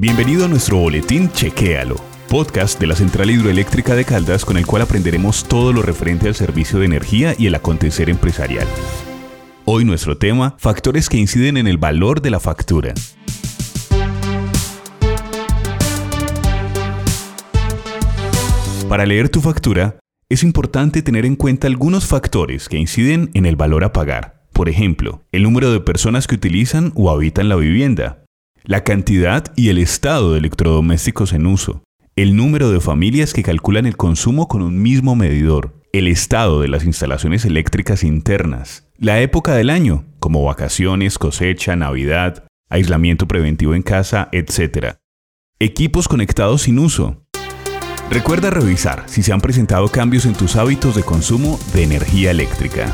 Bienvenido a nuestro boletín Chequéalo, podcast de la Central Hidroeléctrica de Caldas con el cual aprenderemos todo lo referente al servicio de energía y el acontecer empresarial. Hoy nuestro tema, factores que inciden en el valor de la factura. Para leer tu factura, es importante tener en cuenta algunos factores que inciden en el valor a pagar. Por ejemplo, el número de personas que utilizan o habitan la vivienda, la cantidad y el estado de electrodomésticos en uso, el número de familias que calculan el consumo con un mismo medidor, el estado de las instalaciones eléctricas internas, la época del año, como vacaciones, cosecha, Navidad, aislamiento preventivo en casa, etc. Equipos conectados sin uso, Recuerda revisar si se han presentado cambios en tus hábitos de consumo de energía eléctrica.